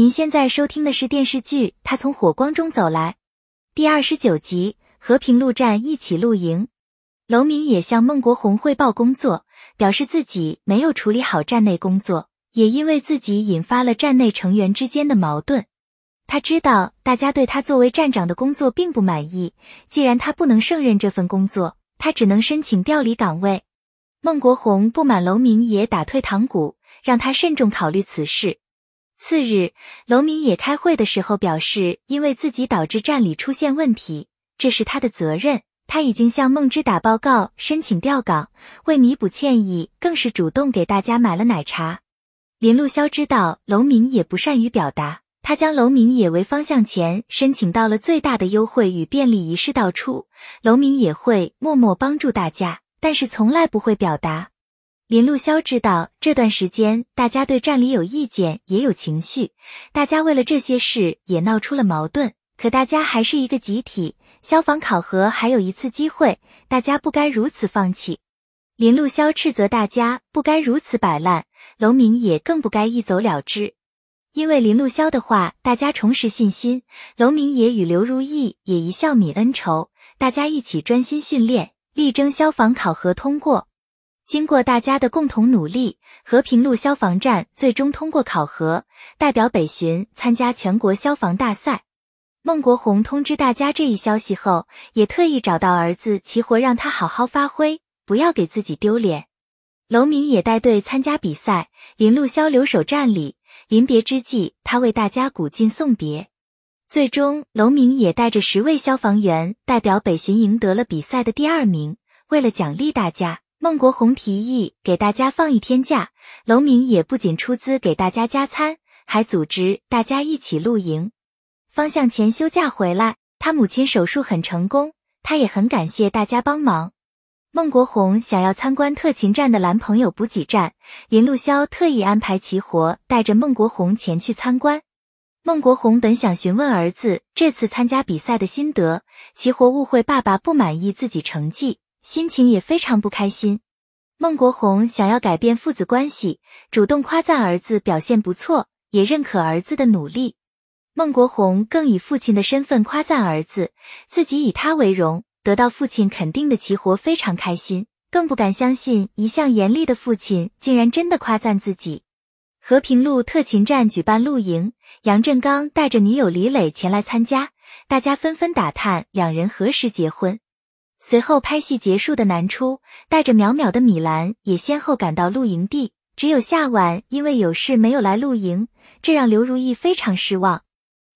您现在收听的是电视剧《他从火光中走来》第二十九集《和平路站一起露营》。楼明也向孟国红汇报工作，表示自己没有处理好站内工作，也因为自己引发了站内成员之间的矛盾。他知道大家对他作为站长的工作并不满意，既然他不能胜任这份工作，他只能申请调离岗位。孟国红不满楼明也打退堂鼓，让他慎重考虑此事。次日，楼明也开会的时候表示，因为自己导致站里出现问题，这是他的责任。他已经向孟之打报告，申请调岗。为弥补歉意，更是主动给大家买了奶茶。林路潇知道楼明也不善于表达，他将楼明也为方向前申请到了最大的优惠与便利，一事道出。楼明也会默默帮助大家，但是从来不会表达。林路潇知道这段时间大家对站里有意见，也有情绪，大家为了这些事也闹出了矛盾。可大家还是一个集体，消防考核还有一次机会，大家不该如此放弃。林路潇斥责大家不该如此摆烂，楼明也更不该一走了之。因为林路潇的话，大家重拾信心。楼明也与刘如意也一笑泯恩仇，大家一起专心训练，力争消防考核通过。经过大家的共同努力，和平路消防站最终通过考核，代表北巡参加全国消防大赛。孟国红通知大家这一消息后，也特意找到儿子齐活，让他好好发挥，不要给自己丢脸。楼明也带队参加比赛，林路潇留守站里。临别之际，他为大家鼓劲送别。最终，楼明也带着十位消防员代表北巡赢得了比赛的第二名。为了奖励大家。孟国红提议给大家放一天假，楼明也不仅出资给大家加餐，还组织大家一起露营。方向前休假回来，他母亲手术很成功，他也很感谢大家帮忙。孟国红想要参观特勤站的蓝朋友补给站，林路潇特意安排齐活带着孟国红前去参观。孟国红本想询问儿子这次参加比赛的心得，齐活误会爸爸不满意自己成绩。心情也非常不开心。孟国红想要改变父子关系，主动夸赞儿子表现不错，也认可儿子的努力。孟国红更以父亲的身份夸赞儿子，自己以他为荣，得到父亲肯定的齐活非常开心，更不敢相信一向严厉的父亲竟然真的夸赞自己。和平路特勤站举办露营，杨振刚带着女友李磊前来参加，大家纷纷打探两人何时结婚。随后拍戏结束的南初带着淼淼的米兰也先后赶到露营地，只有夏晚因为有事没有来露营，这让刘如意非常失望。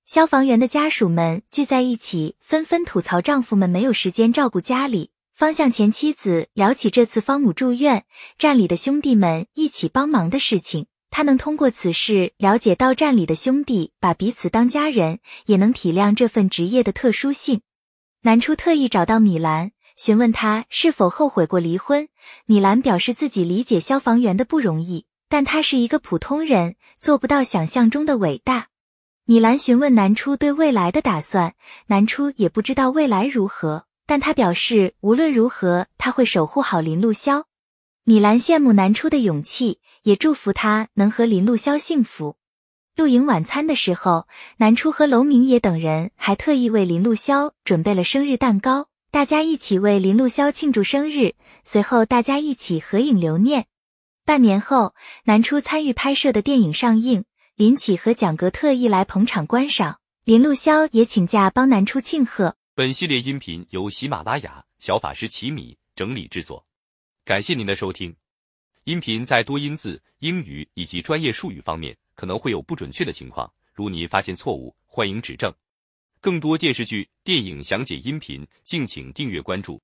消防员的家属们聚在一起，纷纷吐槽丈夫们没有时间照顾家里。方向前妻子聊起这次方母住院，站里的兄弟们一起帮忙的事情，他能通过此事了解到站里的兄弟把彼此当家人，也能体谅这份职业的特殊性。南初特意找到米兰。询问他是否后悔过离婚，米兰表示自己理解消防员的不容易，但他是一个普通人，做不到想象中的伟大。米兰询问南初对未来的打算，南初也不知道未来如何，但他表示无论如何他会守护好林露潇。米兰羡慕南初的勇气，也祝福他能和林露潇幸福。露营晚餐的时候，南初和楼明野等人还特意为林路潇准备了生日蛋糕。大家一起为林路潇庆祝生日，随后大家一起合影留念。半年后，南初参与拍摄的电影上映，林启和蒋格特意来捧场观赏，林路潇也请假帮南初庆贺。本系列音频由喜马拉雅小法师奇米整理制作，感谢您的收听。音频在多音字、英语以及专业术语方面可能会有不准确的情况，如您发现错误，欢迎指正。更多电视剧、电影详解音频，敬请订阅关注。